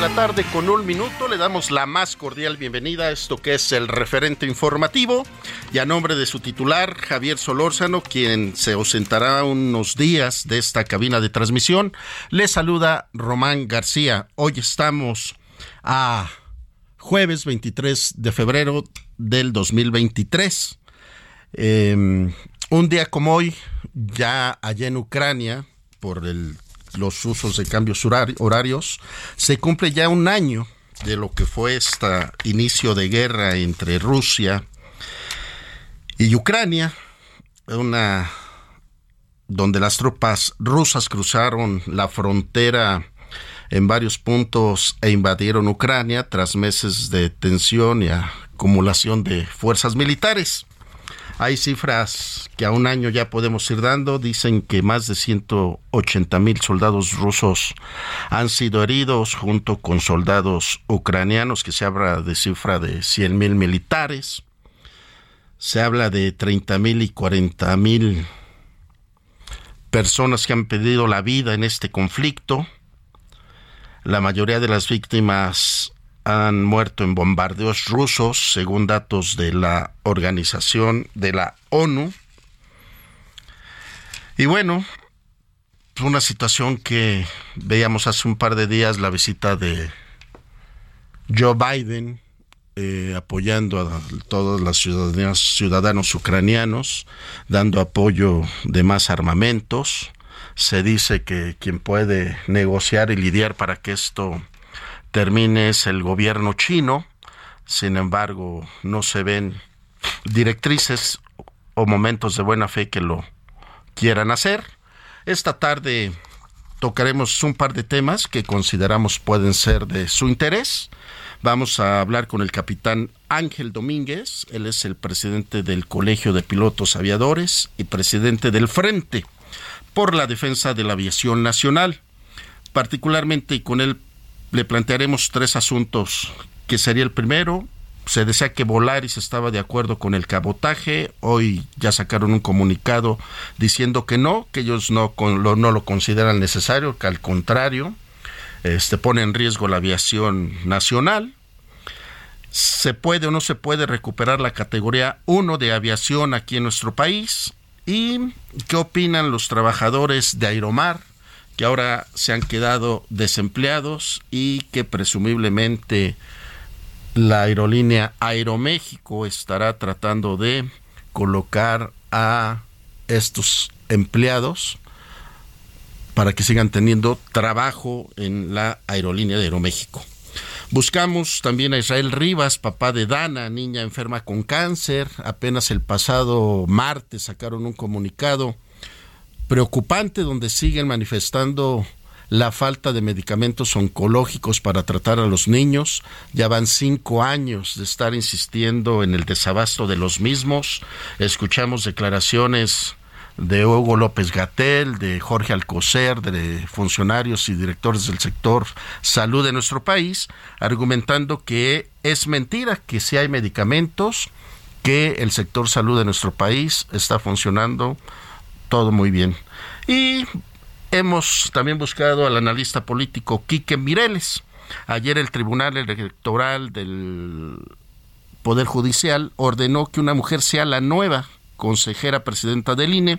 La tarde con un minuto. Le damos la más cordial bienvenida a esto que es el referente informativo. Y a nombre de su titular Javier Solórzano quien se ausentará unos días de esta cabina de transmisión le saluda Román García. Hoy estamos a jueves 23 de febrero del 2023 Eh, un día como hoy ya allá en Ucrania por el los usos de cambios horari- horarios, se cumple ya un año de lo que fue este inicio de guerra entre Rusia y Ucrania, una donde las tropas rusas cruzaron la frontera en varios puntos e invadieron Ucrania tras meses de tensión y acumulación de fuerzas militares. Hay cifras que a un año ya podemos ir dando. Dicen que más de 180 mil soldados rusos han sido heridos junto con soldados ucranianos, que se habla de cifra de 100 mil militares. Se habla de 30 mil y 40 mil personas que han perdido la vida en este conflicto. La mayoría de las víctimas han muerto en bombardeos rusos, según datos de la organización de la ONU. Y bueno, una situación que veíamos hace un par de días, la visita de Joe Biden, eh, apoyando a todos los ciudadanos, ciudadanos ucranianos, dando apoyo de más armamentos. Se dice que quien puede negociar y lidiar para que esto termine es el gobierno chino. Sin embargo, no se ven directrices o momentos de buena fe que lo quieran hacer. Esta tarde tocaremos un par de temas que consideramos pueden ser de su interés. Vamos a hablar con el capitán Ángel Domínguez, él es el presidente del Colegio de Pilotos Aviadores y presidente del Frente por la Defensa de la Aviación Nacional. Particularmente con él le plantearemos tres asuntos, que sería el primero, se desea que Volaris estaba de acuerdo con el cabotaje, hoy ya sacaron un comunicado diciendo que no, que ellos no, con, lo consideran necesario, que al contrario, este, pone en riesgo la aviación nacional. ¿Se puede o no se puede recuperar la categoría 1 de aviación aquí en nuestro país? ¿Y qué opinan los trabajadores de Aeromar que ahora se han quedado desempleados y que presumiblemente la aerolínea Aeroméxico estará tratando de colocar a estos empleados para que sigan teniendo trabajo en la aerolínea de Aeroméxico. Buscamos también a Israel Rivas, papá de Dana, niña enferma con cáncer. Apenas el pasado martes sacaron un comunicado preocupante donde siguen manifestando la falta de medicamentos oncológicos para tratar a los niños. Ya van cinco años de estar insistiendo en el desabasto de los mismos. Escuchamos declaraciones de Hugo López Gatel, de Jorge Alcocer, de funcionarios y directores del sector salud de nuestro país, argumentando que es mentira que si hay medicamentos, que el sector salud de nuestro país está funcionando todo muy bien. Y hemos también buscado al analista político Quique Mireles. Ayer el Tribunal Electoral del Poder Judicial ordenó que una mujer sea la nueva consejera presidenta del INE.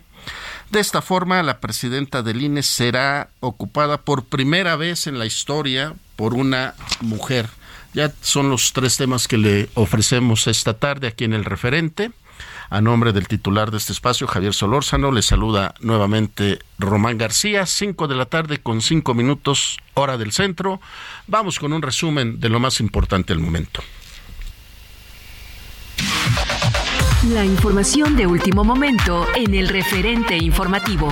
De esta forma, la presidenta del INE será ocupada por primera vez en la historia por una mujer. Ya son los tres temas que le ofrecemos esta tarde aquí en el referente. A nombre del titular de este espacio, Javier Solórzano, le saluda nuevamente Román García, cinco de la tarde con cinco minutos, hora del centro. Vamos con un resumen de lo más importante del momento. La información de último momento en el referente informativo.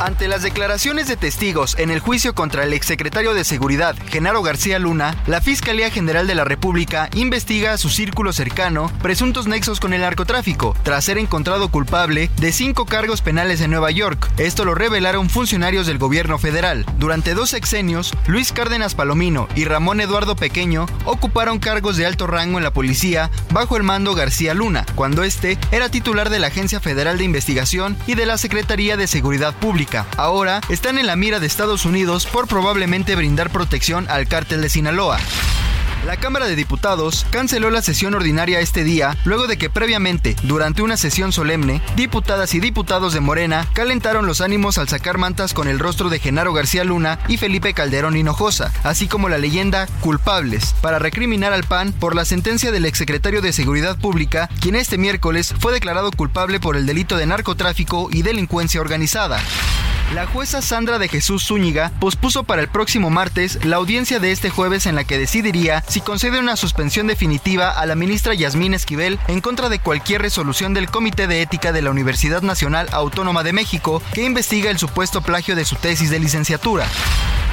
Ante las declaraciones de testigos en el juicio contra el exsecretario de Seguridad, Genaro García Luna, la Fiscalía General de la República investiga a su círculo cercano presuntos nexos con el narcotráfico, tras ser encontrado culpable de cinco cargos penales en Nueva York. Esto lo revelaron funcionarios del gobierno federal. Durante dos sexenios, Luis Cárdenas Palomino y Ramón Eduardo Pequeño ocuparon cargos de alto rango en la policía bajo el mando García Luna, cuando este era titular de la Agencia Federal de Investigación y de la Secretaría de Seguridad Pública. Ahora están en la mira de Estados Unidos por probablemente brindar protección al cártel de Sinaloa. La Cámara de Diputados canceló la sesión ordinaria este día luego de que previamente, durante una sesión solemne, diputadas y diputados de Morena calentaron los ánimos al sacar mantas con el rostro de Genaro García Luna y Felipe Calderón Hinojosa, así como la leyenda culpables, para recriminar al PAN por la sentencia del exsecretario de Seguridad Pública, quien este miércoles fue declarado culpable por el delito de narcotráfico y delincuencia organizada. La jueza Sandra de Jesús Zúñiga pospuso para el próximo martes la audiencia de este jueves en la que decidiría si concede una suspensión definitiva a la ministra Yasmín Esquivel en contra de cualquier resolución del Comité de Ética de la Universidad Nacional Autónoma de México que investiga el supuesto plagio de su tesis de licenciatura.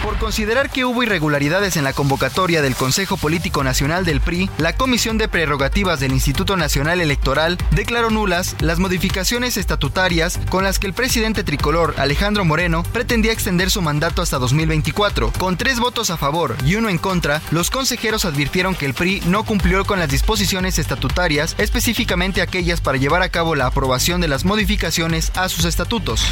Por considerar que hubo irregularidades en la convocatoria del Consejo Político Nacional del PRI, la Comisión de Prerrogativas del Instituto Nacional Electoral declaró nulas las modificaciones estatutarias con las que el presidente tricolor Alejandro Moreno pretendía extender su mandato hasta 2024. Con tres votos a favor y uno en contra, los consejeros advirtieron que el PRI no cumplió con las disposiciones estatutarias, específicamente aquellas para llevar a cabo la aprobación de las modificaciones a sus estatutos.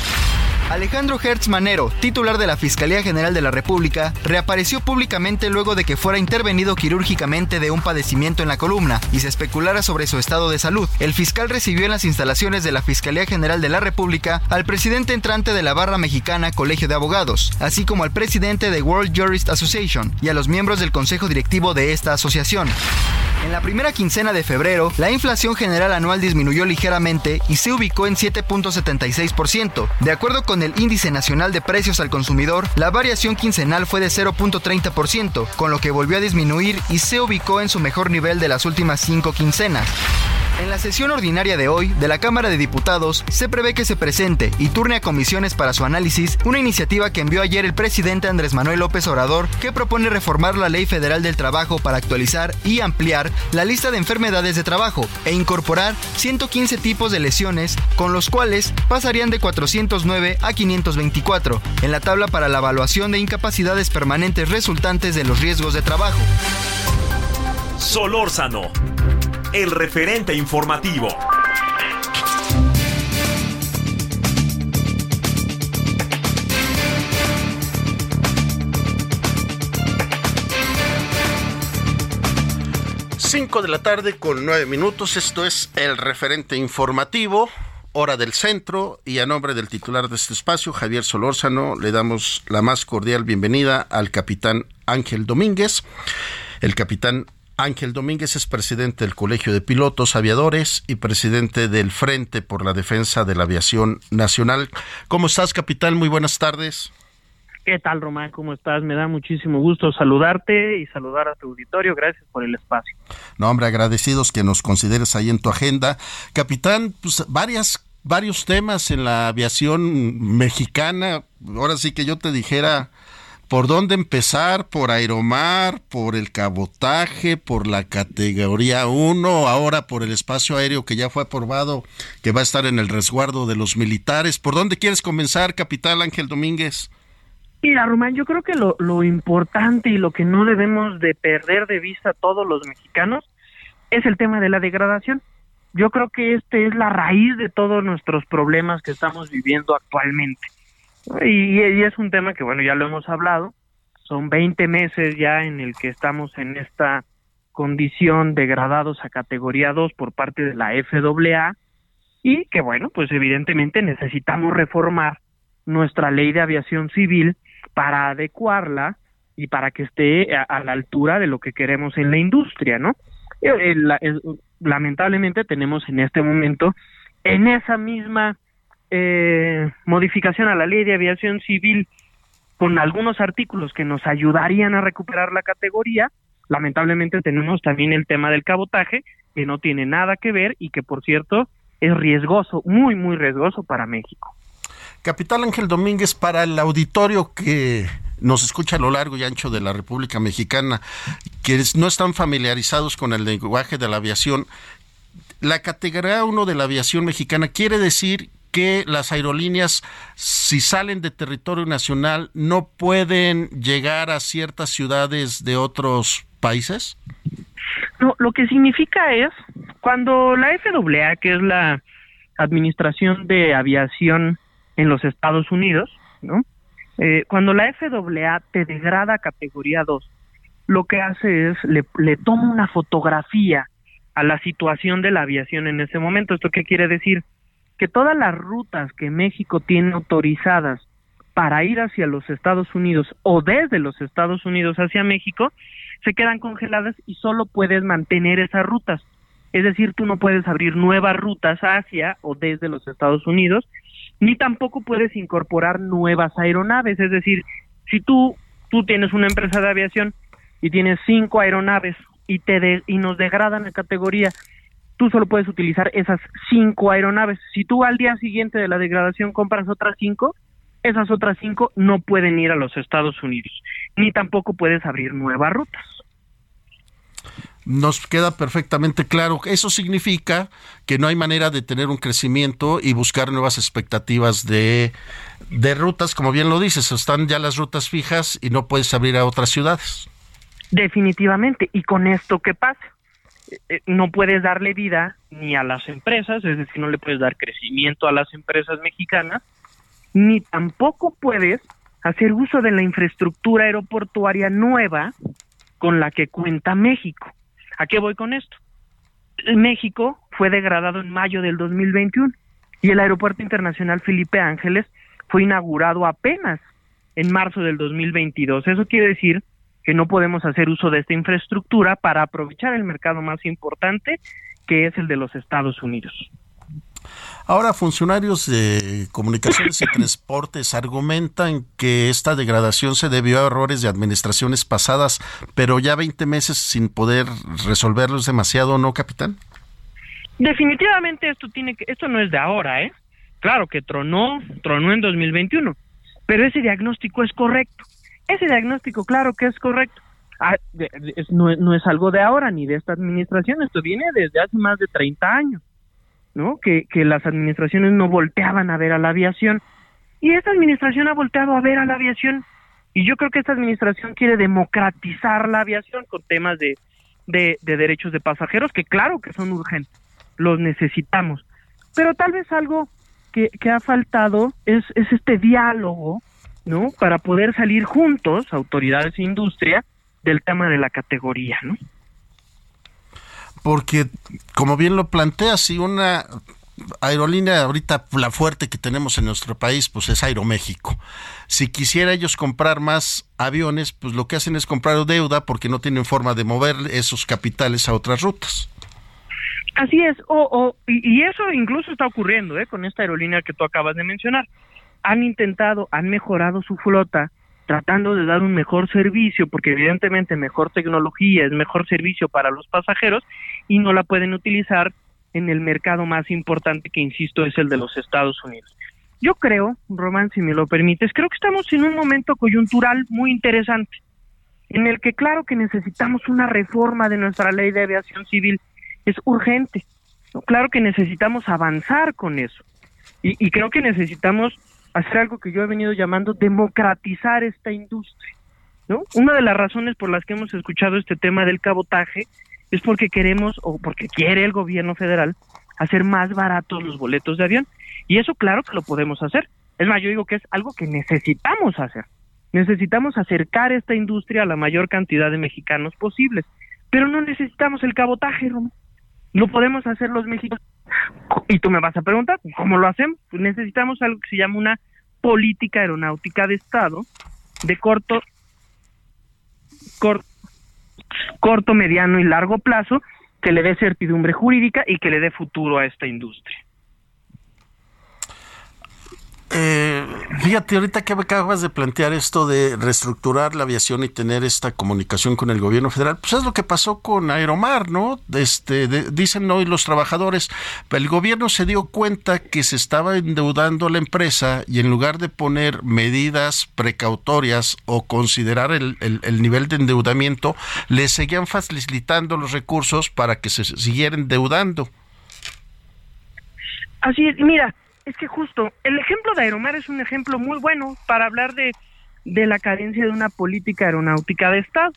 Alejandro Hertz Manero, titular de la Fiscalía General de la República, reapareció públicamente luego de que fuera intervenido quirúrgicamente de un padecimiento en la columna y se especulara sobre su estado de salud. El fiscal recibió en las instalaciones de la Fiscalía General de la República al presidente entrante de la barra mexicana Colegio de Abogados, así como al presidente de World Jurist Association y a los miembros del consejo directivo de esta asociación. En la primera quincena de febrero, la inflación general anual disminuyó ligeramente y se ubicó en 7.76%. De acuerdo con el Índice Nacional de Precios al Consumidor, la variación quincenal fue de 0.30%, con lo que volvió a disminuir y se ubicó en su mejor nivel de las últimas cinco quincenas. En la sesión ordinaria de hoy de la Cámara de Diputados se prevé que se presente y turne a comisiones para su análisis una iniciativa que envió ayer el presidente Andrés Manuel López Obrador que propone reformar la Ley Federal del Trabajo para actualizar y ampliar la lista de enfermedades de trabajo e incorporar 115 tipos de lesiones con los cuales pasarían de 409 a 524 en la tabla para la evaluación de incapacidades permanentes resultantes de los riesgos de trabajo. Solórzano, el referente informativo. Cinco de la tarde con nueve minutos. Esto es el referente informativo, hora del centro, y a nombre del titular de este espacio, Javier Solórzano, le damos la más cordial bienvenida al capitán Ángel Domínguez. El capitán Ángel Domínguez es presidente del Colegio de Pilotos Aviadores y presidente del Frente por la Defensa de la Aviación Nacional. ¿Cómo estás, capitán? Muy buenas tardes. ¿Qué tal, Román? ¿Cómo estás? Me da muchísimo gusto saludarte y saludar a tu auditorio. Gracias por el espacio. No, hombre, agradecidos que nos consideres ahí en tu agenda. Capitán, pues varias varios temas en la aviación mexicana. Ahora sí que yo te dijera ¿Por dónde empezar? ¿Por Aeromar? ¿Por el cabotaje? ¿Por la categoría 1? Ahora por el espacio aéreo que ya fue aprobado, que va a estar en el resguardo de los militares. ¿Por dónde quieres comenzar, capitán Ángel Domínguez? Mira, Román, yo creo que lo, lo importante y lo que no debemos de perder de vista todos los mexicanos es el tema de la degradación. Yo creo que este es la raíz de todos nuestros problemas que estamos viviendo actualmente. Y, y, es un tema que, bueno, ya lo hemos hablado. Son 20 meses ya en el que estamos en esta condición degradados a categoría 2 por parte de la FAA y que, bueno, pues evidentemente necesitamos reformar nuestra ley de aviación civil para adecuarla y para que esté a, a la altura de lo que queremos en la industria, ¿no? Eh, eh, lamentablemente tenemos en este momento en esa misma eh, modificación a la ley de aviación civil con algunos artículos que nos ayudarían a recuperar la categoría. Lamentablemente tenemos también el tema del cabotaje, que no tiene nada que ver y que, por cierto, es riesgoso, muy, muy riesgoso para México. Capital Ángel Domínguez, para el auditorio que nos escucha a lo largo y ancho de la República Mexicana, quienes no están familiarizados con el lenguaje de la aviación, la categoría 1 de la aviación mexicana quiere decir que las aerolíneas, si salen de territorio nacional, no pueden llegar a ciertas ciudades de otros países? No, lo que significa es, cuando la FAA, que es la Administración de Aviación en los Estados Unidos, ¿no? Eh, cuando la FAA te degrada categoría 2, lo que hace es le toma una fotografía a la situación de la aviación en ese momento. ¿Esto qué quiere decir? Que todas las rutas que México tiene autorizadas para ir hacia los Estados Unidos o desde los Estados Unidos hacia México se quedan congeladas y solo puedes mantener esas rutas. Es decir, tú no puedes abrir nuevas rutas hacia o desde los Estados Unidos, ni tampoco puedes incorporar nuevas aeronaves. Es decir, si tú, tú tienes una empresa de aviación y tienes cinco aeronaves y, te y nos degradan la categoría tú solo puedes utilizar esas cinco aeronaves. Si tú al día siguiente de la degradación compras otras cinco, esas otras cinco no pueden ir a los Estados Unidos, ni tampoco puedes abrir nuevas rutas. Nos queda perfectamente claro. Eso significa que no hay manera de tener un crecimiento y buscar nuevas expectativas de, de rutas, como bien lo dices, están ya las rutas fijas y no puedes abrir a otras ciudades. Definitivamente. ¿Y con esto qué pasa? Eh, no puedes darle vida ni a las empresas, es decir, no le puedes dar crecimiento a las empresas mexicanas, ni tampoco puedes hacer uso de la infraestructura aeroportuaria nueva con la que cuenta México. ¿A qué voy con esto? México fue degradado en mayo del 2021 y el Aeropuerto Internacional Felipe Ángeles fue inaugurado apenas en marzo del 2022. Eso quiere decir que no podemos hacer uso de esta infraestructura para aprovechar el mercado más importante, que es el de los Estados Unidos. Ahora, funcionarios de comunicaciones y transportes argumentan que esta degradación se debió a errores de administraciones pasadas, pero ya 20 meses sin poder resolverlos demasiado, ¿no, capitán? Definitivamente esto tiene que, esto no es de ahora, ¿eh? Claro que tronó, tronó en 2021, pero ese diagnóstico es correcto. Ese diagnóstico, claro que es correcto. Ah, no, es algo de ahora ni de esta administración, esto viene desde hace más de 30 años, ¿no? Que, que las administraciones no volteaban a ver a la aviación. Y esta administración ha volteado a ver a la aviación. Y yo creo que esta administración quiere democratizar la aviación con temas de, de, de derechos de pasajeros, que claro que son urgentes, los necesitamos. Pero tal vez algo que, que ha faltado es, es este diálogo ¿no? Para poder salir juntos, autoridades e industria, del tema de la categoría, ¿no? Porque, como bien lo plantea, si una aerolínea ahorita la fuerte que tenemos en nuestro país pues es Aeroméxico. Si quisiera ellos comprar más aviones, pues lo que hacen es comprar deuda porque no tienen forma de mover esos capitales a otras rutas. Así es, o, o y, y, eso incluso está ocurriendo ¿eh? con esta aerolínea que tú acabas de mencionar han intentado, han mejorado su flota tratando de dar un mejor servicio, porque evidentemente mejor tecnología es mejor servicio para los pasajeros y no la pueden utilizar en el mercado más importante que, insisto, es el de los Estados Unidos. yo creo, Román, si me lo permites, creo que estamos en un momento coyuntural muy interesante, en el que claro que necesitamos una reforma de nuestra ley de aviación civil, es urgente, claro que necesitamos avanzar con eso, y, y creo que necesitamos hacer algo que yo he venido llamando democratizar esta industria. ¿no? Una de las razones por las que hemos escuchado este tema del cabotaje es porque queremos o porque quiere el gobierno federal hacer más baratos los boletos de avión. Y eso claro que lo podemos hacer. Es más, yo digo que es algo que necesitamos hacer. Necesitamos acercar esta industria a la mayor cantidad de mexicanos posibles. Pero no necesitamos el cabotaje, Romo. Lo podemos hacer los mexicanos. Y tú me vas a preguntar, ¿cómo lo hacemos? Pues necesitamos algo que se llama una política aeronáutica de Estado de corto, corto, mediano y largo plazo que le dé certidumbre jurídica y que le dé futuro a esta industria. Eh, fíjate, ahorita que acabas de plantear esto de reestructurar la aviación y tener esta comunicación con el gobierno federal, pues es lo que pasó con Aeromar, ¿no? Este, dicen hoy los trabajadores, el gobierno se dio cuenta que se estaba endeudando la empresa y en lugar de poner medidas precautorias o considerar el, el nivel de endeudamiento, le seguían facilitando los recursos para que se siguiera endeudando. Así es, mira, es que justo, el ejemplo de Aeromar es un ejemplo muy bueno para hablar de, de la carencia de una política aeronáutica de Estado,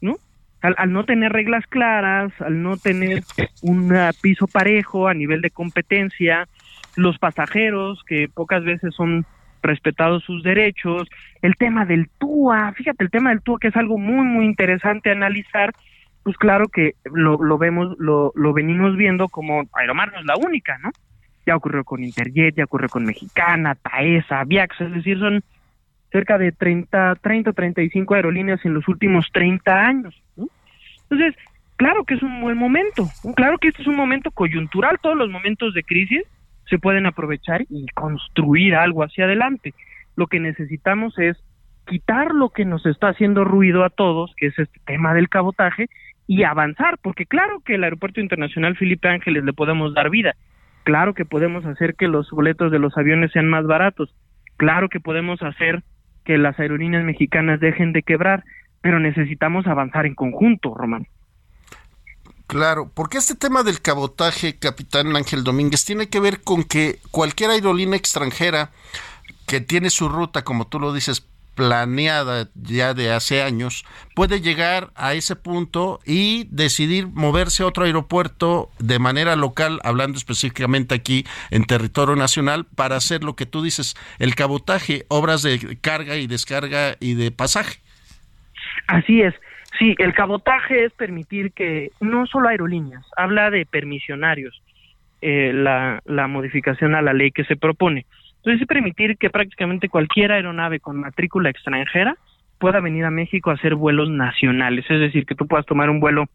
¿no? Al, no tener reglas claras, al no tener un piso parejo a nivel de competencia, los pasajeros que pocas veces son respetados sus derechos, el tema del TUA, fíjate, el tema del TUA que es algo muy, muy interesante analizar, pues claro que lo, lo vemos, lo, lo venimos viendo como Aeromar no es la única, ¿no? Ya ocurrió con Interjet, ya ocurrió con Mexicana, Taesa, Viax, es decir, son cerca de 30, 30 o 35 aerolíneas en los últimos 30 años. Entonces, claro que es un buen momento, claro que este es un momento coyuntural, todos los momentos de crisis se pueden aprovechar y construir algo hacia adelante. Lo que necesitamos es quitar lo que nos está haciendo ruido a todos, que es este tema del cabotaje, y avanzar, porque claro que el Aeropuerto Internacional Felipe Ángeles le podemos dar vida, Claro que podemos hacer que los boletos de los aviones sean más baratos. Claro que podemos hacer que las aerolíneas mexicanas dejen de quebrar, pero necesitamos avanzar en conjunto, Román. Claro, porque este tema del cabotaje, capitán Ángel Domínguez, tiene que ver con que cualquier aerolínea extranjera que tiene su ruta, como tú lo dices, planeada ya de hace años, puede llegar a ese punto y decidir moverse a otro aeropuerto de manera local, hablando específicamente aquí en territorio nacional, para hacer lo que tú dices, el cabotaje, obras de carga y descarga y de pasaje. Así es. Sí, el cabotaje es permitir que no solo aerolíneas, habla de permisionarios, eh, la, la modificación a la ley que se propone. Entonces, es permitir que prácticamente cualquier aeronave con matrícula extranjera pueda venir a México a hacer vuelos nacionales, es decir, que tú puedas tomar un vuelo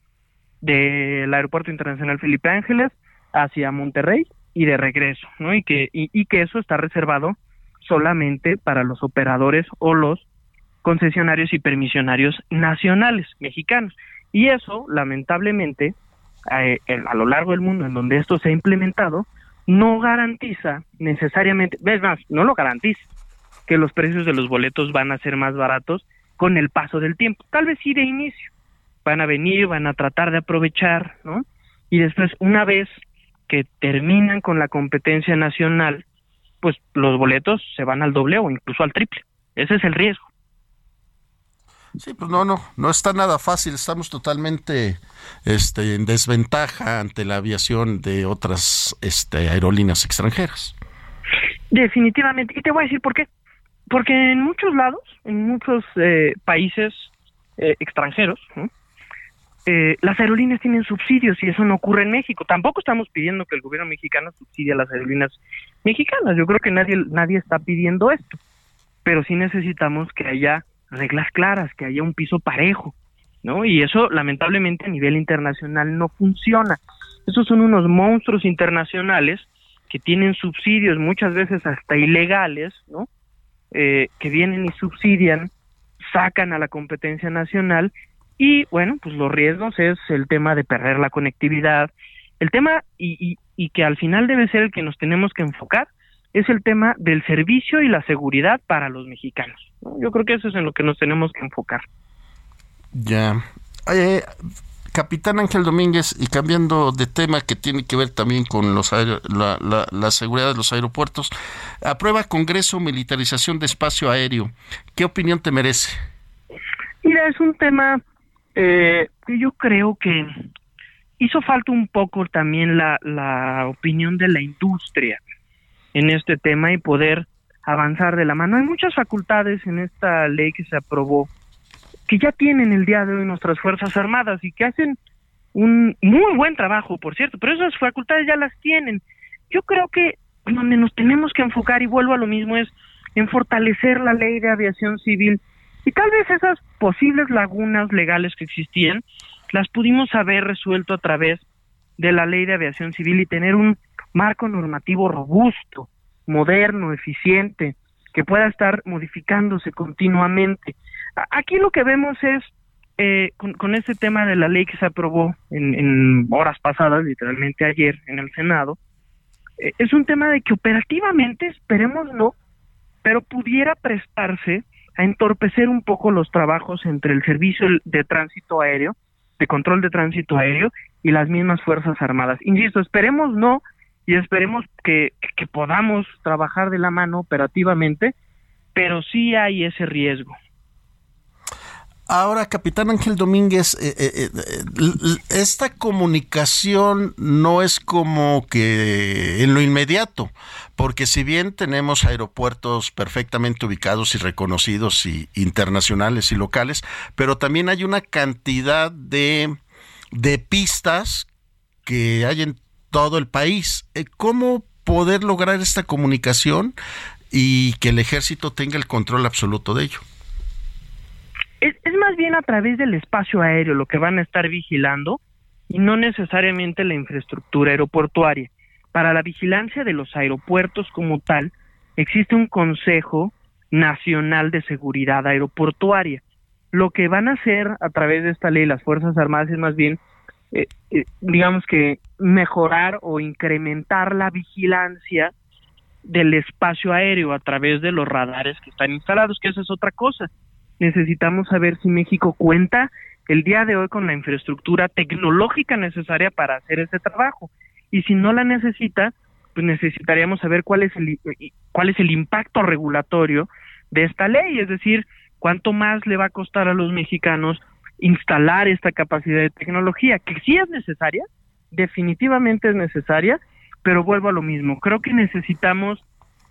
del Aeropuerto Internacional Felipe Ángeles hacia Monterrey y de regreso, ¿no? Y que, y, que eso está reservado solamente para los operadores o los concesionarios y permisionarios nacionales mexicanos. Y eso, lamentablemente, eh, a lo largo del mundo en donde esto se ha implementado, no garantiza necesariamente, ves más, no lo garantiza que los precios de los boletos van a ser más baratos con el paso del tiempo. Tal vez sí de inicio. Van a venir, van a tratar de aprovechar, ¿no? Y después, una vez que terminan con la competencia nacional, pues los boletos se van al doble o incluso al triple. Ese es el riesgo. Sí, pues no, no, no está nada fácil. Estamos totalmente este, en desventaja ante la aviación de otras este, aerolíneas extranjeras. Definitivamente. Y te voy a decir por qué. Porque en muchos lados, en muchos eh, países eh, extranjeros, eh, las aerolíneas tienen subsidios y eso no ocurre en México. Tampoco estamos pidiendo que el gobierno mexicano subsidie a las aerolíneas mexicanas. Yo creo que nadie, nadie está pidiendo esto. Pero sí necesitamos que haya reglas claras, que haya un piso parejo, ¿no? Y eso lamentablemente a nivel internacional no funciona. Esos son unos monstruos internacionales que tienen subsidios muchas veces hasta ilegales, ¿no? Eh, que vienen y subsidian, sacan a la competencia nacional y bueno, pues los riesgos es el tema de perder la conectividad, el tema y, y, y que al final debe ser el que nos tenemos que enfocar, es el tema del servicio y la seguridad para los mexicanos. Yo creo que eso es en lo que nos tenemos que enfocar. Ya. Capitán Ángel Domínguez, y cambiando de tema que tiene que ver también con los la, la, seguridad de los aeropuertos, aprueba Congreso militarización de espacio aéreo. ¿Qué opinión te merece? Mira, es un tema eh, que yo creo que hizo falta un poco también la, la opinión de la industria en este tema y poder avanzar de la mano. Hay muchas facultades en esta ley que se aprobó que ya tienen el día de hoy nuestras Fuerzas Armadas y que hacen un muy buen trabajo, por cierto, pero esas facultades ya las tienen. Yo creo que donde nos tenemos que enfocar, y vuelvo a lo mismo, es en fortalecer la ley de aviación civil y tal vez esas posibles lagunas legales que existían las pudimos haber resuelto a través de la ley de aviación civil y tener un marco normativo robusto, moderno, eficiente, que pueda estar modificándose continuamente. Aquí lo que vemos es, eh, con, este tema de la ley que se aprobó en, horas pasadas, literalmente ayer en el Senado, eh, es un tema de que operativamente, esperemos no, pero pudiera prestarse a entorpecer un poco los trabajos entre el servicio de tránsito aéreo, de control de tránsito aéreo y las mismas Fuerzas Armadas. Insisto, esperemos no y esperemos que, que podamos trabajar de la mano operativamente, pero sí hay ese riesgo. Ahora, capitán Ángel Domínguez, eh, eh, eh, esta comunicación no es como que en lo inmediato, porque si bien tenemos aeropuertos perfectamente ubicados y reconocidos y internacionales y locales, pero también hay una cantidad de, de pistas que hay en todo el país. ¿Cómo poder lograr esta comunicación y que el ejército tenga el control absoluto de ello? Es, más bien a través del espacio aéreo lo que van a estar vigilando y no necesariamente la infraestructura aeroportuaria. Para la vigilancia de los aeropuertos como tal, existe un Consejo Nacional de Seguridad Aeroportuaria. Lo que van a hacer a través de esta ley las Fuerzas Armadas es más bien, eh, eh, digamos que, mejorar o incrementar la vigilancia del espacio aéreo a través de los radares que están instalados, que esa es otra cosa necesitamos saber si México cuenta el día de hoy con la infraestructura tecnológica necesaria para hacer ese trabajo. Y si no la necesita, pues necesitaríamos saber cuál es el cuál es el impacto regulatorio de esta ley, es decir, cuánto más le va a costar a los mexicanos instalar esta capacidad de tecnología, que sí es necesaria, definitivamente es necesaria, pero vuelvo a lo mismo, creo que necesitamos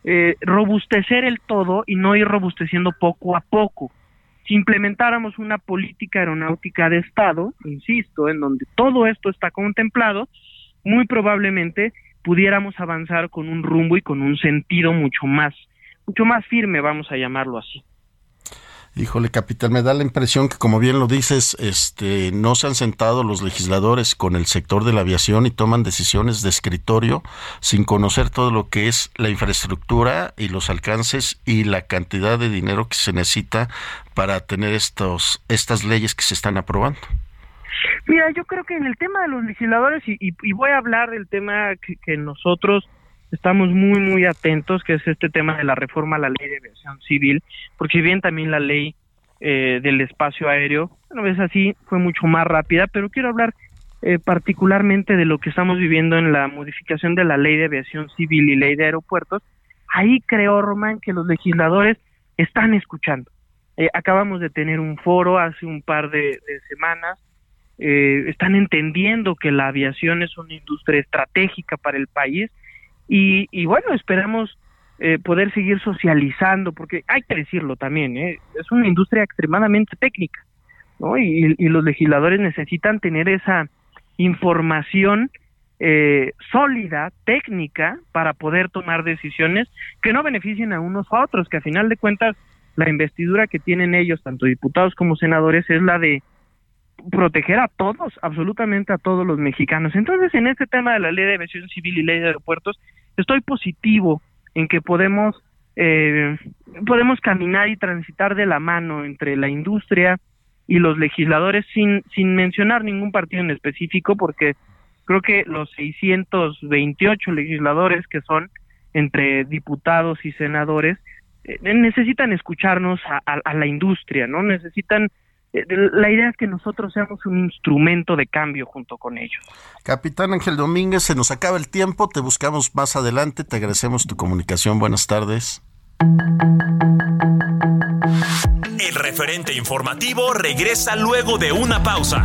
eh, robustecer el todo y no ir robusteciendo poco a poco si implementáramos una política aeronáutica de Estado, insisto, en donde todo esto está contemplado, muy probablemente pudiéramos avanzar con un rumbo y con un sentido mucho más, mucho más firme, vamos a llamarlo así. Híjole, capitán, me da la impresión que, como bien lo dices, este, no se han sentado los legisladores con el sector de la aviación y toman decisiones de escritorio sin conocer todo lo que es la infraestructura y los alcances y la cantidad de dinero que se necesita para tener estos, estas leyes que se están aprobando. Mira, yo creo que en el tema de los legisladores, y, voy a hablar del tema que nosotros estamos muy, muy atentos, que es este tema de la reforma a la ley de aviación civil, porque si bien también la ley eh, del espacio aéreo, bueno, es así, fue mucho más rápida, pero quiero hablar eh, particularmente de lo que estamos viviendo en la modificación de la ley de aviación civil y ley de aeropuertos. Ahí creo, Román, que los legisladores están escuchando. Eh, acabamos de tener un foro hace un par de, semanas, están entendiendo que la aviación es una industria estratégica para el país y, bueno, esperamos eh, poder seguir socializando, porque hay que decirlo también, ¿eh? es una industria extremadamente técnica. Y, los legisladores necesitan tener esa información eh, sólida, técnica, para poder tomar decisiones que no beneficien a unos a otros, que a final de cuentas la investidura que tienen ellos, tanto diputados como senadores, es la de proteger a todos, absolutamente a todos los mexicanos. Entonces, en este tema de la ley de aviación civil y ley de aeropuertos, estoy positivo en que podemos eh, podemos caminar y transitar de la mano entre la industria y los legisladores sin sin mencionar ningún partido en específico porque creo que los 628 legisladores que son entre diputados y senadores, eh, necesitan escucharnos a, la industria, ¿no? Necesitan la idea es que nosotros seamos un instrumento de cambio junto con ellos. Capitán Ángel Domínguez, se nos acaba el tiempo, te buscamos más adelante, te agradecemos tu comunicación, buenas tardes. El referente informativo regresa luego de una pausa.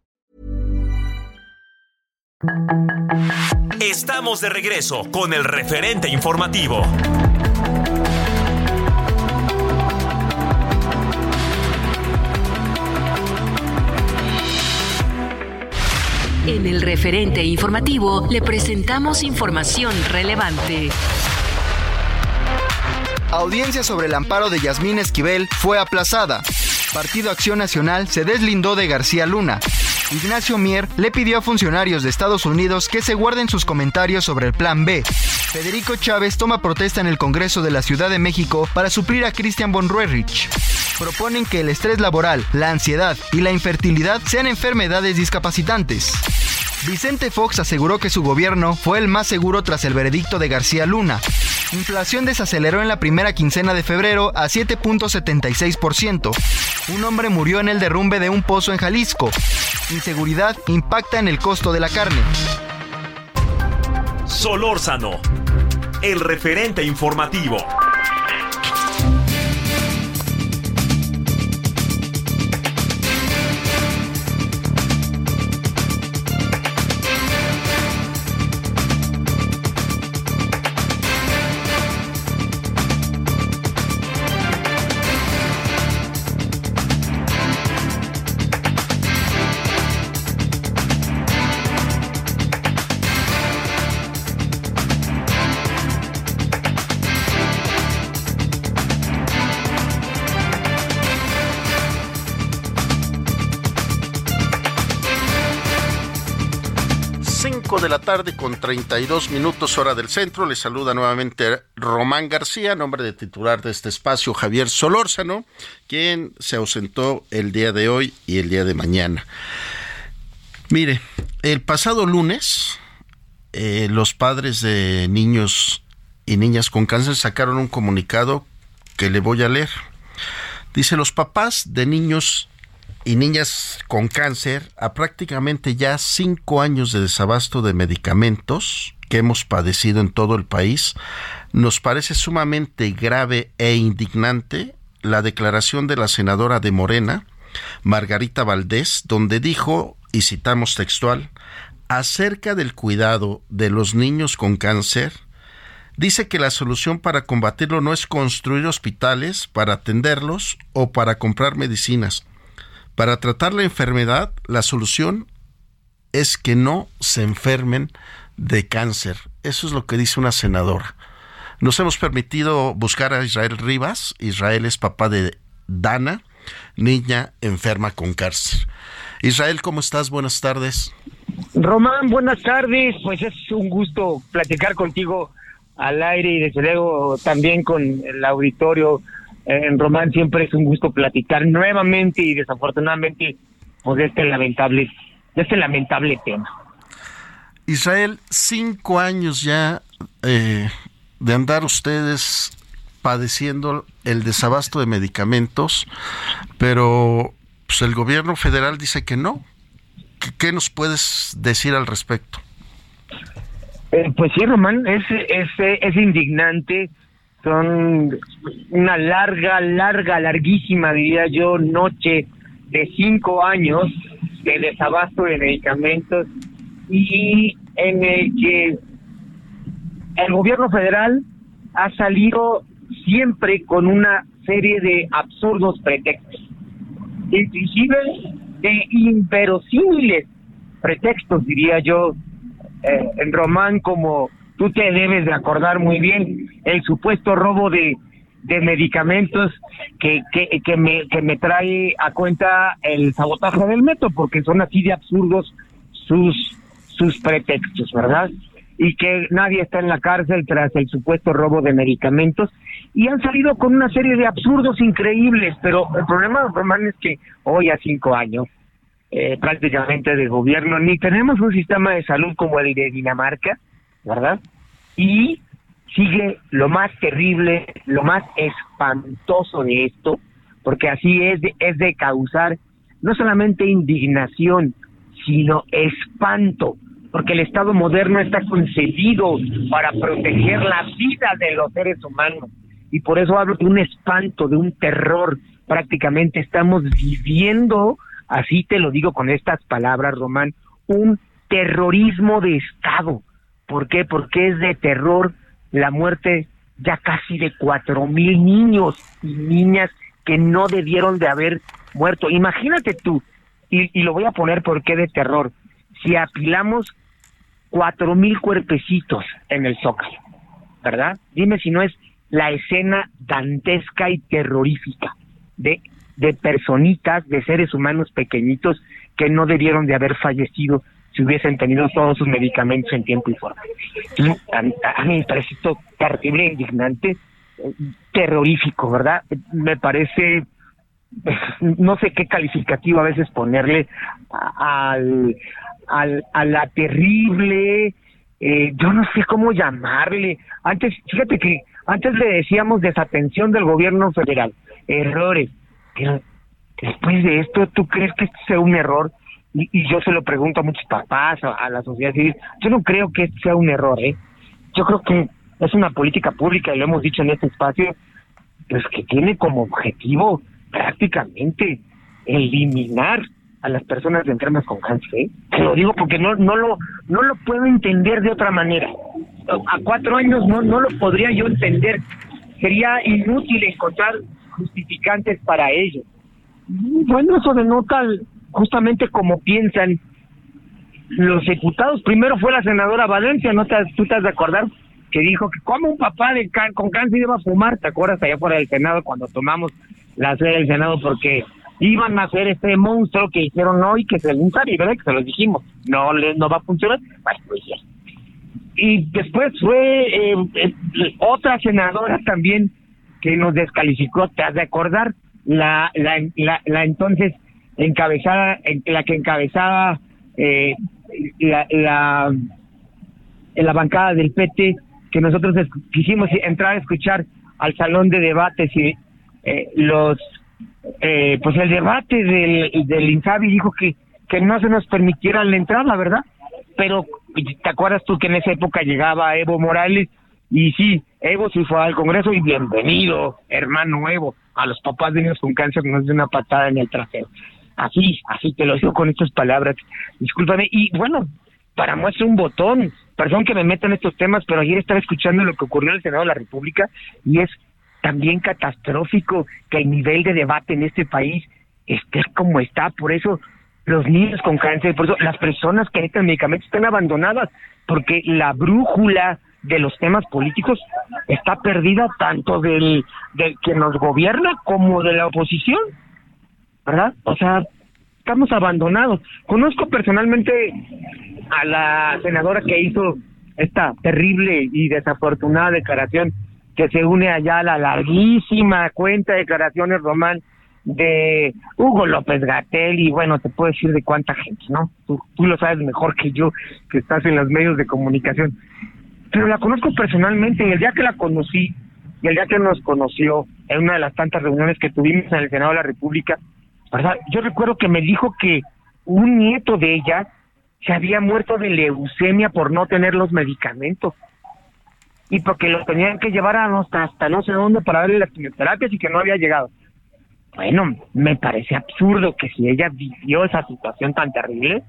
Estamos de regreso con el referente informativo. En el referente informativo le presentamos información relevante. Audiencia sobre el amparo de Yasmín Esquivel fue aplazada. Partido Acción Nacional se deslindó de García Luna. Ignacio Mier le pidió a funcionarios de Estados Unidos que se guarden sus comentarios sobre el Plan B. Federico Chávez toma protesta en el Congreso de la Ciudad de México para suplir a Christian von Roerich proponen que el estrés laboral, la ansiedad y la infertilidad sean enfermedades discapacitantes. Vicente Fox aseguró que su gobierno fue el más seguro tras el veredicto de García Luna. Inflación desaceleró en la primera quincena de febrero a 7.76%. Un hombre murió en el derrumbe de un pozo en Jalisco. Inseguridad impacta en el costo de la carne. Solórzano, el referente informativo. La tarde con 32 minutos hora del centro. Le saluda nuevamente Román García, nombre de titular de este espacio, Javier Solórzano, quien se ausentó el día de hoy y el día de mañana. Mire, el pasado lunes, eh, los padres de niños y niñas con cáncer sacaron un comunicado que le voy a leer. Dice, los papás de niños y niñas con cáncer a prácticamente ya cinco años de desabasto de medicamentos que hemos padecido en todo el país, nos parece sumamente grave e indignante la declaración de la senadora de Morena, Margarita Valdés, donde dijo, y citamos textual, acerca del cuidado de los niños con cáncer, dice que la solución para combatirlo no es construir hospitales para atenderlos o para comprar medicinas, para tratar la enfermedad, la solución es que no se enfermen de cáncer. Eso es lo que dice una senadora. Nos hemos permitido buscar a Israel Rivas. Israel es papá de Dana, niña enferma con cáncer. Israel, ¿cómo estás? Buenas tardes. Román, buenas tardes. Pues es un gusto platicar contigo al aire y desde luego también con el auditorio en Román siempre es un gusto platicar nuevamente y desafortunadamente pues de este lamentable, de este lamentable tema. Israel, cinco años ya eh, de andar ustedes padeciendo el desabasto de medicamentos, pero pues, el gobierno federal dice que no. ¿Qué, nos puedes decir al respecto? Eh, pues sí, Román, es, es, es indignante. Son una larga, larga, larguísima, diría yo, noche de cinco años de desabasto de medicamentos y en el que el gobierno federal ha salido siempre con una serie de absurdos pretextos, inclusive de inverosímiles pretextos, diría yo, eh, en Román, como tú te debes de acordar muy bien, el supuesto robo de, medicamentos que, que, que, me, que me trae a cuenta el sabotaje del metro, porque son así de absurdos sus, sus pretextos, ¿verdad? y que nadie está en la cárcel tras el supuesto robo de medicamentos y han salido con una serie de absurdos increíbles, pero el problema, Román, es que hoy a cinco años eh, prácticamente de gobierno ni tenemos un sistema de salud como el de Dinamarca, ¿verdad? Y sigue lo más terrible, lo más espantoso de esto, porque así es de, es de causar no solamente indignación, sino espanto porque el Estado moderno está concebido para proteger la vida de los seres humanos. Y por eso hablo de un espanto, de un terror. Prácticamente estamos viviendo, así te lo digo con estas palabras, Román, un terrorismo de Estado. ¿Por qué? Porque es de terror la muerte ya casi de cuatro mil niños y niñas que no debieron de haber muerto. Imagínate tú, y, y lo voy a poner porque de terror, si apilamos cuatro mil cuerpecitos en el Zócalo, ¿verdad? Dime si no es la escena dantesca y terrorífica de, de personitas, de seres humanos pequeñitos que no debieron de haber fallecido si hubiesen tenido todos sus medicamentos en tiempo y forma. A, mí me parece esto terrible, indignante, terrorífico, ¿verdad? Me parece, no sé qué calificativo a veces ponerle al, al, a la terrible, eh, yo no sé cómo llamarle. Antes, fíjate que antes le decíamos desatención del gobierno federal, errores, pero después de esto, ¿tú crees que esto sea un error? Y, yo se lo pregunto a muchos papás, a, a, la sociedad civil, yo no creo que sea un error, ¿eh? Yo creo que es una política pública, y lo hemos dicho en este espacio, pues que tiene como objetivo prácticamente eliminar a las personas enfermas con cáncer. ¿eh? Te lo digo porque no, no, lo, no lo puedo entender de otra manera. A cuatro años no, no lo podría yo entender. Sería inútil encontrar justificantes para ello. Bueno, eso denota justamente como piensan los diputados. Primero fue la senadora Valencia, ¿no te, tú te has de acordar? Que dijo que como un papá de con cáncer iba a fumar, ¿te acuerdas allá fuera del Senado cuando tomamos la sede del Senado? Porque iban a hacer este monstruo que hicieron hoy, que es el Insabi, ¿verdad? Que se los dijimos, no le, no va a funcionar, bueno, pues. Y después fue eh, eh, otra senadora también que nos descalificó, te has de acordar, la, la, la entonces encabezada, la que encabezaba eh, la, la, en bancada del PT, que nosotros quisimos entrar a escuchar al salón de debates y eh, los eh, pues el debate del, del Insabi dijo que, que no se nos permitiera la entrada, ¿verdad? Pero te acuerdas tú que en esa época llegaba Evo Morales y sí, Evo sí fue al Congreso y bienvenido, hermano Evo, a los papás de niños con cáncer nos de una patada en el trasero. Así, así te lo digo con estas palabras. Discúlpame. Y bueno, para muestra un botón, perdón que me meta en estos temas, pero ayer estaba escuchando lo que ocurrió en el Senado de la República y es también catastrófico que el nivel de debate en este país esté como está. Por eso los niños con cáncer, por eso las personas que necesitan medicamentos están abandonadas, porque la brújula de los temas políticos está perdida tanto del, del que nos gobierna como de la oposición, ¿verdad? O sea, estamos abandonados. Conozco personalmente a la senadora que hizo esta terrible y desafortunada declaración que se une allá a la larguísima cuenta de declaraciones, Román, de Hugo López Gatel y bueno, te puedo decir de cuánta gente, ¿no? Tú, tú, lo sabes mejor que yo, que estás en los medios de comunicación. Pero la conozco personalmente y el día que la conocí, y el día que nos conoció en una de las tantas reuniones que tuvimos en el Senado de la República, ¿verdad? Yo recuerdo que me dijo que un nieto de ella se había muerto de leucemia por no tener los medicamentos y porque lo tenían que llevar hasta, hasta no sé dónde para darle las quimioterapias y que no había llegado. Bueno, me parece absurdo que si ella vivió esa situación tan terrible,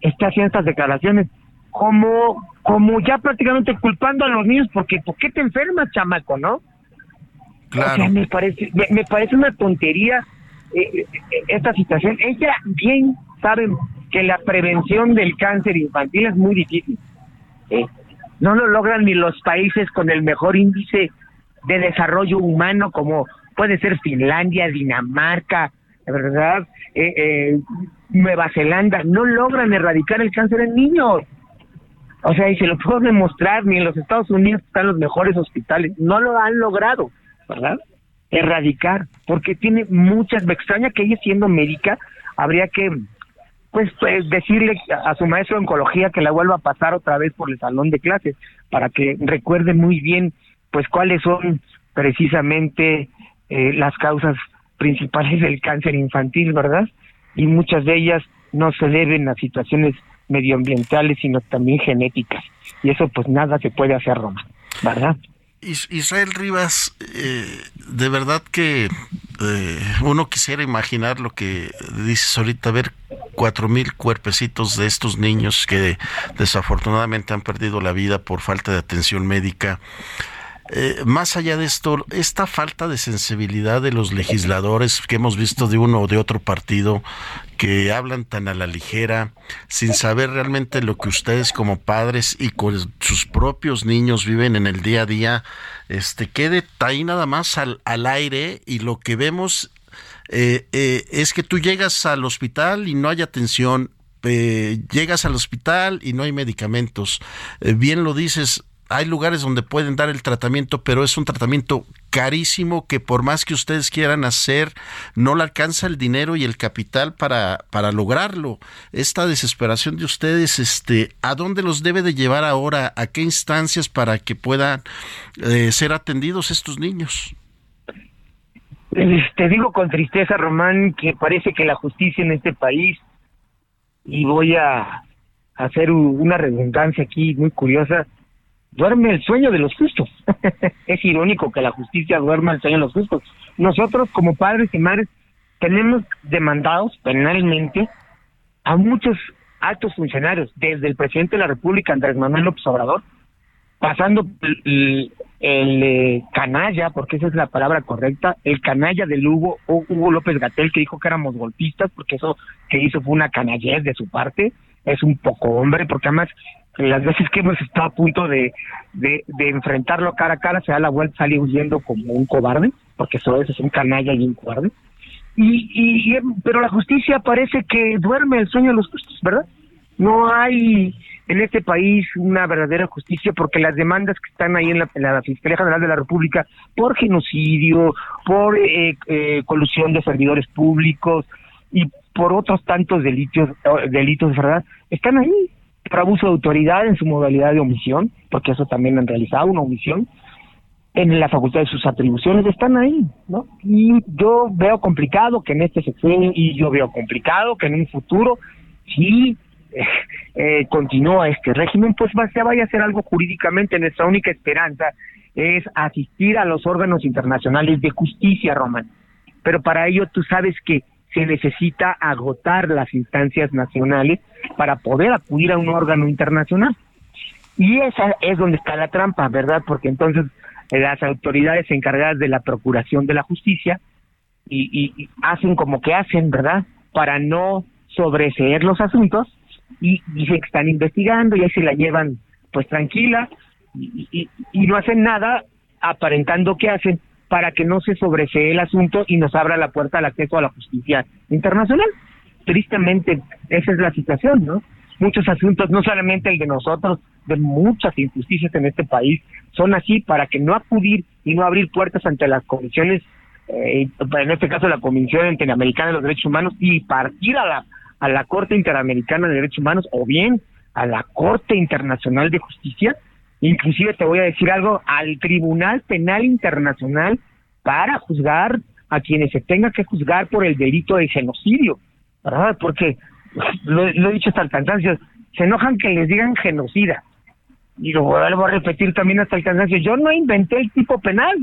esté haciendo estas declaraciones como como ya prácticamente culpando a los niños porque ¿por qué te enfermas, chamaco, no? Claro. O sea, me parece me, parece una tontería eh, eh, esta situación. Ella bien sabe que la prevención del cáncer infantil es muy difícil. No lo logran ni los países con el mejor índice de desarrollo humano como puede ser Finlandia, Dinamarca, ¿verdad? Eh, Nueva Zelanda, no logran erradicar el cáncer en niños. O sea, y se lo puedo demostrar, ni en los Estados Unidos están los mejores hospitales, no lo han logrado, ¿verdad? Erradicar, porque tiene muchas, me extraña que ella siendo médica, habría que, pues, pues, decirle a su maestro de oncología que la vuelva a pasar otra vez por el salón de clases, para que recuerde muy bien, pues, cuáles son precisamente eh, las causas principales del cáncer infantil, ¿verdad? Y muchas de ellas no se deben a situaciones medioambientales, sino también genéticas. Y eso pues nada se puede hacer, Roma, ¿verdad? Israel Rivas, eh, de verdad que eh, uno quisiera imaginar lo que dices ahorita, ver cuatro mil cuerpecitos de estos niños que desafortunadamente han perdido la vida por falta de atención médica. Eh, más allá de esto, esta falta de sensibilidad de los legisladores que hemos visto de uno o de otro partido que hablan tan a la ligera, sin saber realmente lo que ustedes como padres y con sus propios niños viven en el día a día, este quede ahí nada más al, al aire y lo que vemos eh, eh, es que tú llegas al hospital y no hay atención, llegas al hospital y no hay medicamentos. bien lo dices, hay lugares donde pueden dar el tratamiento, pero es un tratamiento carísimo que por más que ustedes quieran hacer, no le alcanza el dinero y el capital para, para lograrlo. Esta desesperación de ustedes, este, ¿a dónde los debe de llevar ahora? ¿A qué instancias para que puedan eh, ser atendidos estos niños? Te digo con tristeza, Román, que parece que la justicia en este país, y voy a hacer una redundancia aquí muy curiosa, duerme el sueño de los justos. es irónico que la justicia duerma el sueño de los justos. Nosotros como padres y madres tenemos demandados penalmente a muchos altos funcionarios, desde el presidente de la República, Andrés Manuel López Obrador, pasando el, eh, canalla, porque esa es la palabra correcta, el canalla del Hugo, Hugo López Gatel, que dijo que éramos golpistas, porque eso que hizo fue una canallez de su parte, es un poco hombre, porque además las veces que hemos estado a punto de, de, enfrentarlo cara a cara, se da la vuelta, sale huyendo como un cobarde, porque eso es, un canalla y un cobarde. Y, y, pero la justicia parece que duerme el sueño de los justos, ¿verdad? No hay en este país una verdadera justicia porque las demandas que están ahí en la, Fiscalía General de la República por genocidio, por eh, eh, colusión de servidores públicos y por otros tantos delitos, delitos, ¿verdad? Están ahí por abuso de autoridad en su modalidad de omisión, porque eso también han realizado una omisión, en la facultad de sus atribuciones están ahí, ¿no? Y yo veo complicado que en este sexenio, y yo veo complicado que en un futuro, si eh, eh, continúa este régimen, pues va, se vaya a hacer algo jurídicamente. Nuestra única esperanza es asistir a los órganos internacionales de justicia, Román. Pero para ello tú sabes que se necesita agotar las instancias nacionales para poder acudir a un órgano internacional. Y esa es donde está la trampa, ¿verdad? Porque entonces eh, las autoridades encargadas de la procuración de la justicia y, hacen como que hacen, ¿verdad? Para no sobreseer los asuntos y dicen que están investigando y ahí se la llevan pues tranquila y, y no hacen nada aparentando que hacen para que no se sobresee el asunto y nos abra la puerta al acceso a la justicia internacional. Tristemente, esa es la situación, ¿no? Muchos asuntos, no solamente el de nosotros, de muchas injusticias en este país, son así para que no acudir y no abrir puertas ante las comisiones, eh, en este caso la Comisión Interamericana de los Derechos Humanos, y partir a la, a la Corte Interamericana de Derechos Humanos o bien a la Corte Internacional de Justicia, inclusive te voy a decir algo, al Tribunal Penal Internacional para juzgar a quienes se tenga que juzgar por el delito de genocidio, ¿verdad? Porque lo, he dicho hasta el cansancio, se enojan que les digan genocida. Y lo vuelvo a repetir también hasta el cansancio, yo no inventé el tipo penal,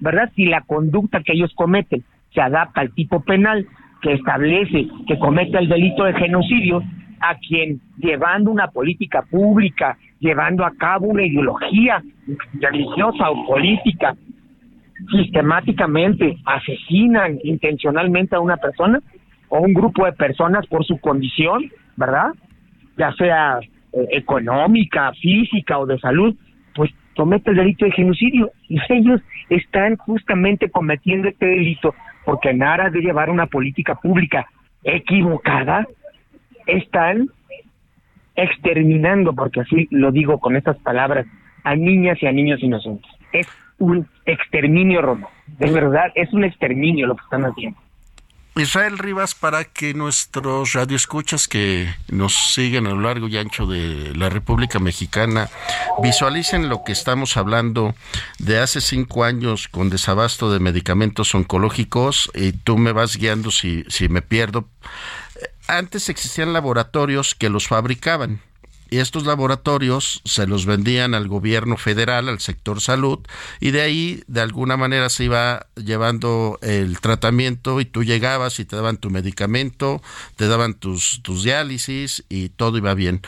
¿verdad? Si la conducta que ellos cometen se adapta al tipo penal que establece que comete el delito de genocidio, a quien llevando una política pública, llevando a cabo una ideología religiosa o política, sistemáticamente asesinan intencionalmente a una persona o un grupo de personas por su condición, ¿verdad? Ya sea eh, económica, física o de salud, pues comete el delito de genocidio. Y ellos están justamente cometiendo este delito porque en aras de llevar una política pública equivocada, están exterminando, porque así lo digo con estas palabras, a niñas y a niños inocentes. Es un exterminio, Romo. De verdad, es un exterminio lo que están haciendo. Israel Rivas, para que nuestros radioescuchas que nos siguen a lo largo y ancho de la República Mexicana visualicen lo que estamos hablando de hace cinco años con desabasto de medicamentos oncológicos y tú me vas guiando si, si me pierdo. Antes existían laboratorios que los fabricaban. Y estos laboratorios se los vendían al gobierno federal, al sector salud, y de ahí de alguna manera se iba llevando el tratamiento y tú llegabas y te daban tu medicamento, te daban tus, diálisis y todo iba bien.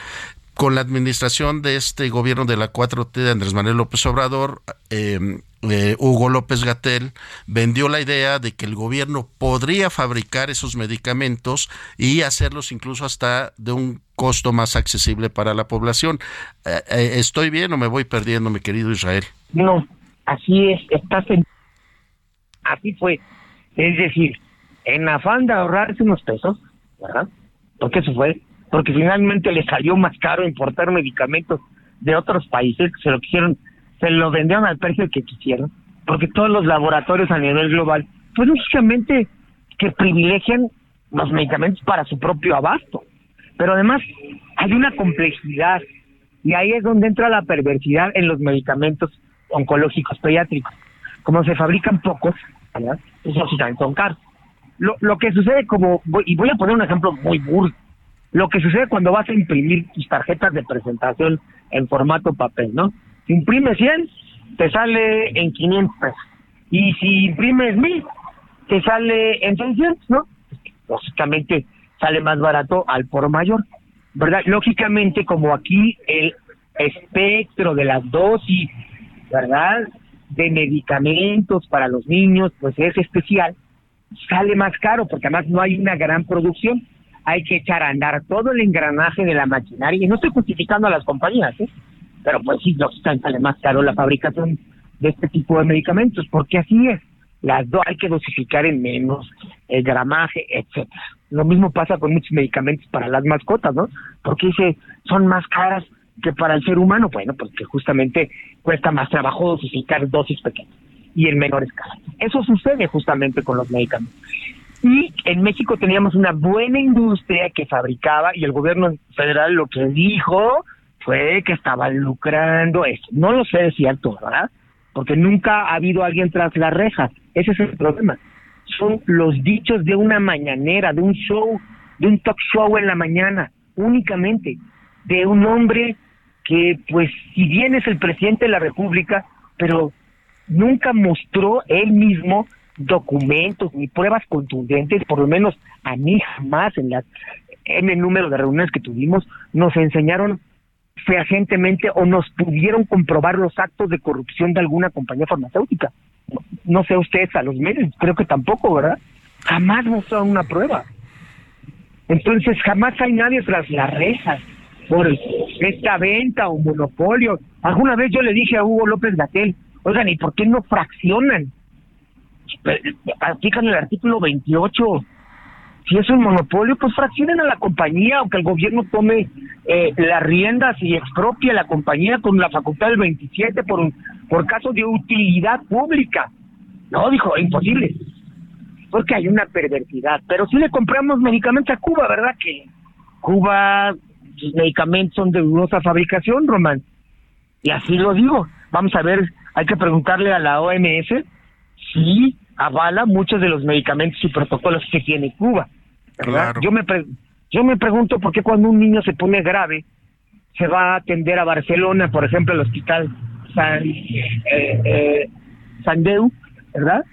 Con la administración de este gobierno de la 4T de Andrés Manuel López Obrador, em, eh, Hugo López Gatel vendió la idea de que el gobierno podría fabricar esos medicamentos y hacerlos incluso hasta de un costo más accesible para la población. Eh, eh, ¿Estoy bien o me voy perdiendo, mi querido Israel? No, así es, estás en... Así fue. Es decir, en afán de ahorrarse unos pesos, ¿verdad? Porque eso fue porque finalmente le salió más caro importar medicamentos de otros países que se lo quisieron, se lo vendieron al precio que quisieron, porque todos los laboratorios a nivel global, pues lógicamente que privilegian los medicamentos para su propio abasto. Pero además hay una complejidad y ahí es donde entra la perversidad en los medicamentos oncológicos pediátricos. Como se fabrican pocos, ¿verdad? Sí también son caros. Lo, lo que sucede como, y voy a poner un ejemplo muy burdo, lo que sucede cuando vas a imprimir tus tarjetas de presentación en formato papel, ¿no? Si imprimes 100, te sale en 500 pesos. Y si imprimes 1000, te sale en 600, ¿no? Lógicamente sale más barato al por mayor, ¿verdad? Lógicamente, como aquí el espectro de las dosis, ¿verdad? De medicamentos para los niños, pues es especial, sale más caro porque además no hay una gran producción hay que echar a andar todo el engranaje de la maquinaria. Y no estoy justificando a las compañías, ¿eh? Pero pues sí, nos sale más caro la fabricación de este tipo de medicamentos, porque así es. Las dos hay que dosificar en menos, el gramaje, etcétera. Lo mismo pasa con muchos medicamentos para las mascotas, ¿no? Porque dice, son más caras que para el ser humano. Bueno, pues que justamente cuesta más trabajo dosificar dosis pequeñas y en menor escala. Eso sucede justamente con los medicamentos. Y en México teníamos una buena industria que fabricaba y el gobierno federal lo que dijo fue que estaban lucrando eso. No lo sé de cierto, ¿verdad? Porque nunca ha habido alguien tras las rejas. Ese es el problema. Son los dichos de una mañanera, de un show, de un talk show en la mañana, únicamente, de un hombre que, pues, si bien es el presidente de la República, pero nunca mostró él mismo documentos ni pruebas contundentes, por lo menos a mí jamás en las en el número de reuniones que tuvimos nos enseñaron fehacientemente o nos pudieron comprobar los actos de corrupción de alguna compañía farmacéutica. No, sé ustedes a los medios, creo que tampoco, ¿verdad? Jamás mostraron una prueba. Entonces jamás hay nadie tras las rejas por esta venta o monopolio. Alguna vez yo le dije a Hugo López Gatel, oigan, ¿y por qué no fraccionan aplican el artículo 28. Si es un monopolio, pues fraccionen a la compañía, aunque el gobierno tome eh, las riendas y expropie a la compañía con la facultad del 27 por, un, por caso de utilidad pública. No, dijo, imposible. Porque hay una perversidad. Pero si le compramos medicamentos a Cuba, ¿verdad? Que Cuba, sus medicamentos son de dudosa fabricación, Román. Y así lo digo. Vamos a ver, hay que preguntarle a la OMS si avala muchos de los medicamentos y protocolos que tiene Cuba. Yo me yo me pregunto por qué cuando un niño se pone grave se va a atender a Barcelona, por ejemplo, al hospital San eh, eh, Sandeu, ¿verdad?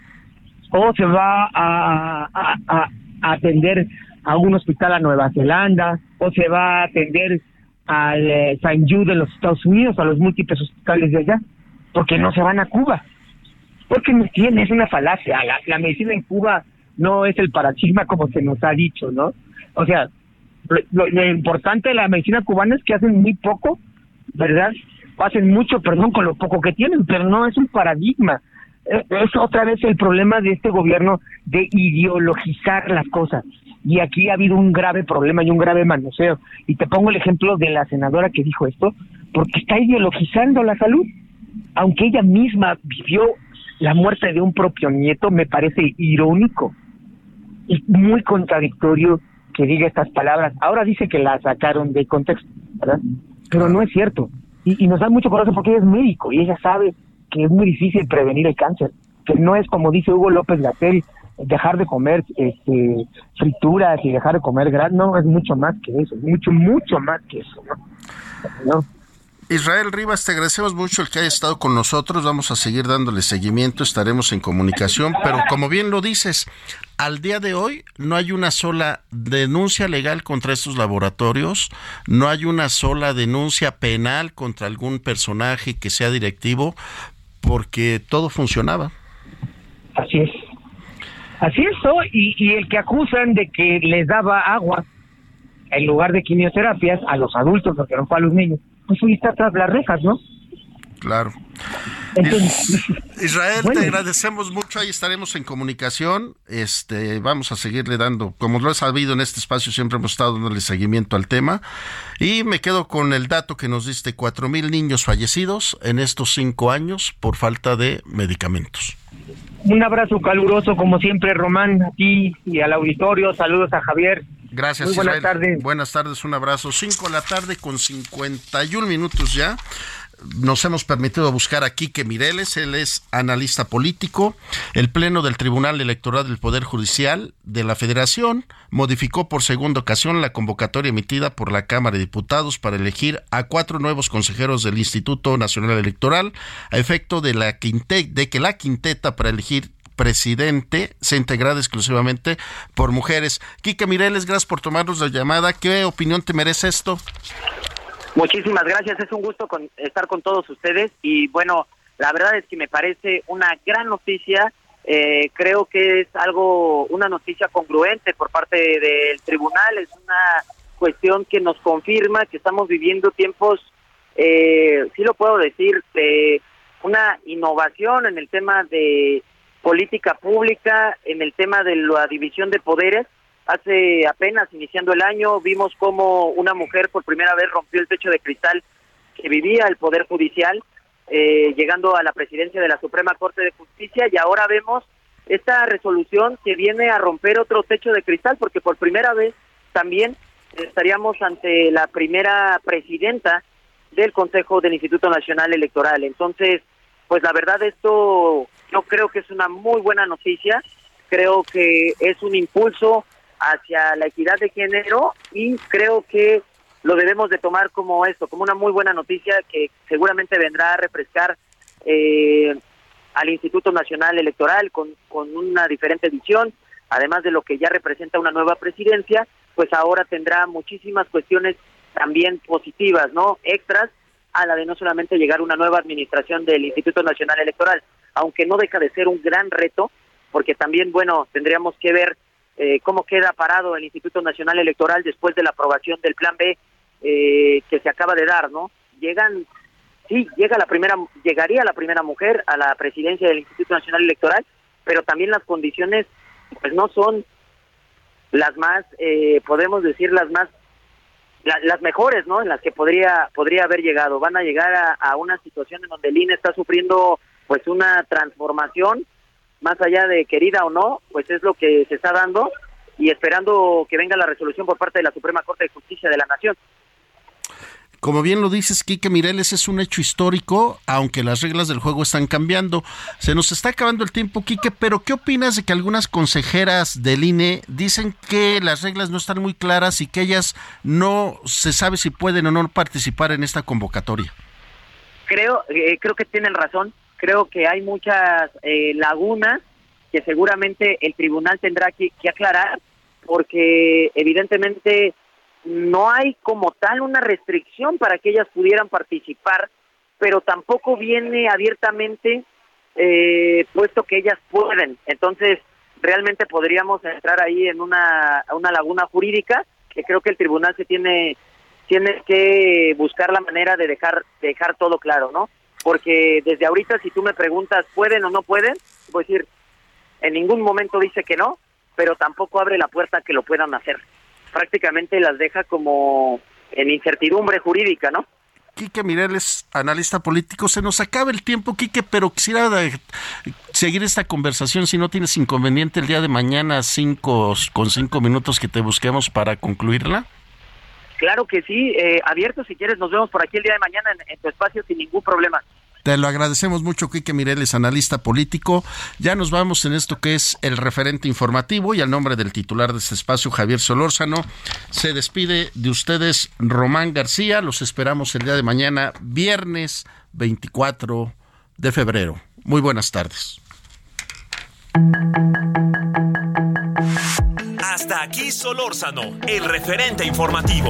O se va a, a, atender a un hospital a Nueva Zelanda, o se va a atender al eh, San Jude de los Estados Unidos, a los múltiples hospitales de allá, porque no se van a Cuba. Porque no tiene, es una falacia. La, la medicina en Cuba no es el paradigma como se nos ha dicho, ¿no? O sea, lo, importante de la medicina cubana es que hacen muy poco, ¿verdad? Hacen mucho, perdón, con lo poco que tienen, pero no es un paradigma. Eh, es otra vez el problema de este gobierno de ideologizar las cosas. Y aquí ha habido un grave problema y un grave manoseo. Y te pongo el ejemplo de la senadora que dijo esto, porque está ideologizando la salud. Aunque ella misma vivió la muerte de un propio nieto, me parece irónico y muy contradictorio que diga estas palabras. Ahora dice que la sacaron de contexto, ¿verdad? Pero no es cierto. Y, nos da mucho coraje porque ella es médico y ella sabe que es muy difícil prevenir el cáncer, que no es como dice Hugo López Gatel, dejar de comer este, frituras y dejar de comer gran, no, es mucho más que eso, mucho, mucho más que eso, ¿no? ¿No? Israel Rivas, te agradecemos mucho el que haya estado con nosotros. Vamos a seguir dándole seguimiento, estaremos en comunicación, pero como bien lo dices, al día de hoy no hay una sola denuncia legal contra estos laboratorios, no hay una sola denuncia penal contra algún personaje que sea directivo, porque todo funcionaba. Así es. Así es, y, y el que acusan de que les daba agua en lugar de quimioterapias a los adultos, porque no fue a los niños pues hoy está tras las rejas, ¿no? Claro. Israel, te agradecemos mucho, ahí estaremos en comunicación, este, vamos a seguirle dando, como lo he sabido en este espacio, siempre hemos estado dándole seguimiento al tema, y me quedo con el dato que nos diste, cuatro mil niños fallecidos en estos cinco años por falta de medicamentos. Un abrazo caluroso, como siempre, Román, a ti y al auditorio, saludos a Javier, Gracias, buenas tardes. Buenas tardes, un abrazo. Cinco de la tarde con 51 minutos ya. Nos hemos permitido buscar aquí que Mireles, él es analista político. El Pleno del Tribunal Electoral del Poder Judicial de la Federación modificó por segunda ocasión la convocatoria emitida por la Cámara de Diputados para elegir a cuatro nuevos consejeros del Instituto Nacional Electoral a efecto de, la de que la quinteta para elegir presidente se integrada exclusivamente por mujeres. Quique Mireles, gracias por tomarnos la llamada. ¿Qué opinión te merece esto? Muchísimas gracias, es un gusto estar con todos ustedes y bueno, la verdad es que me parece una gran noticia. Eh, creo que es algo, una noticia congruente por parte del tribunal, es una cuestión que nos confirma que estamos viviendo tiempos, eh, sí lo puedo decir, de una innovación en el tema de política pública en el tema de la división de poderes. Hace apenas iniciando el año vimos cómo una mujer por primera vez rompió el techo de cristal que vivía el Poder Judicial, eh, llegando a la presidencia de la Suprema Corte de Justicia y ahora vemos esta resolución que viene a romper otro techo de cristal porque por primera vez también estaríamos ante la primera presidenta del Consejo del Instituto Nacional Electoral. Entonces, pues la verdad esto yo creo que es una muy buena noticia, creo que es un impulso hacia la equidad de género y creo que lo debemos de tomar como esto, como una muy buena noticia que seguramente vendrá a refrescar eh, al Instituto Nacional Electoral con, con una diferente visión, además de lo que ya representa una nueva presidencia, pues ahora tendrá muchísimas cuestiones también positivas, ¿no? Extras a la de no solamente llegar una nueva administración del Instituto Nacional Electoral, aunque no deja de ser un gran reto, porque también, bueno, tendríamos que ver eh, cómo queda parado el Instituto Nacional Electoral después de la aprobación del Plan B eh, que se acaba de dar, ¿no? Llegan, sí, llega la primera, llegaría la primera mujer a la presidencia del Instituto Nacional Electoral, pero también las condiciones, pues no son las más, eh, podemos decir, las más las mejores, ¿no? En las que podría podría haber llegado. Van a llegar a, a, una situación en donde el INE está sufriendo pues una transformación, más allá de querida o no, pues es lo que se está dando y esperando que venga la resolución por parte de la Suprema Corte de Justicia de la Nación. como bien lo dices, Quique Mireles, es un hecho histórico, aunque las reglas del juego están cambiando. Se nos está acabando el tiempo, Quique, pero ¿qué opinas de que algunas consejeras del INE dicen que las reglas no están muy claras y que ellas no se sabe si pueden o no participar en esta convocatoria? Creo, eh, creo que tienen razón. Creo que hay muchas eh, lagunas que seguramente el tribunal tendrá que, aclarar porque evidentemente no hay como tal una restricción para que ellas pudieran participar, pero tampoco viene abiertamente eh, puesto que ellas pueden. Entonces, realmente podríamos entrar ahí en una, una laguna jurídica que creo que el tribunal se tiene tiene que buscar la manera de dejar dejar todo claro, ¿no? Porque desde ahorita si tú me preguntas pueden o no pueden, voy a decir en ningún momento dice que no, pero tampoco abre la puerta a que lo puedan hacer. Prácticamente las deja como en incertidumbre jurídica, ¿no? Quique Mireles, analista político, se nos acaba el tiempo, Quique, pero quisiera seguir esta conversación si no tienes inconveniente el día de mañana, cinco con cinco minutos que te busquemos para concluirla. Claro que sí, eh, abierto si quieres, nos vemos por aquí el día de mañana en tu espacio sin ningún problema. Te lo agradecemos mucho, Quique Mireles, analista político. Ya nos vamos en esto que es el referente informativo y al nombre del titular de este espacio, Javier Solórzano, se despide de ustedes Román García. Los esperamos el día de mañana, viernes 24 de febrero. Muy buenas tardes. Hasta aquí Solórzano, el referente informativo.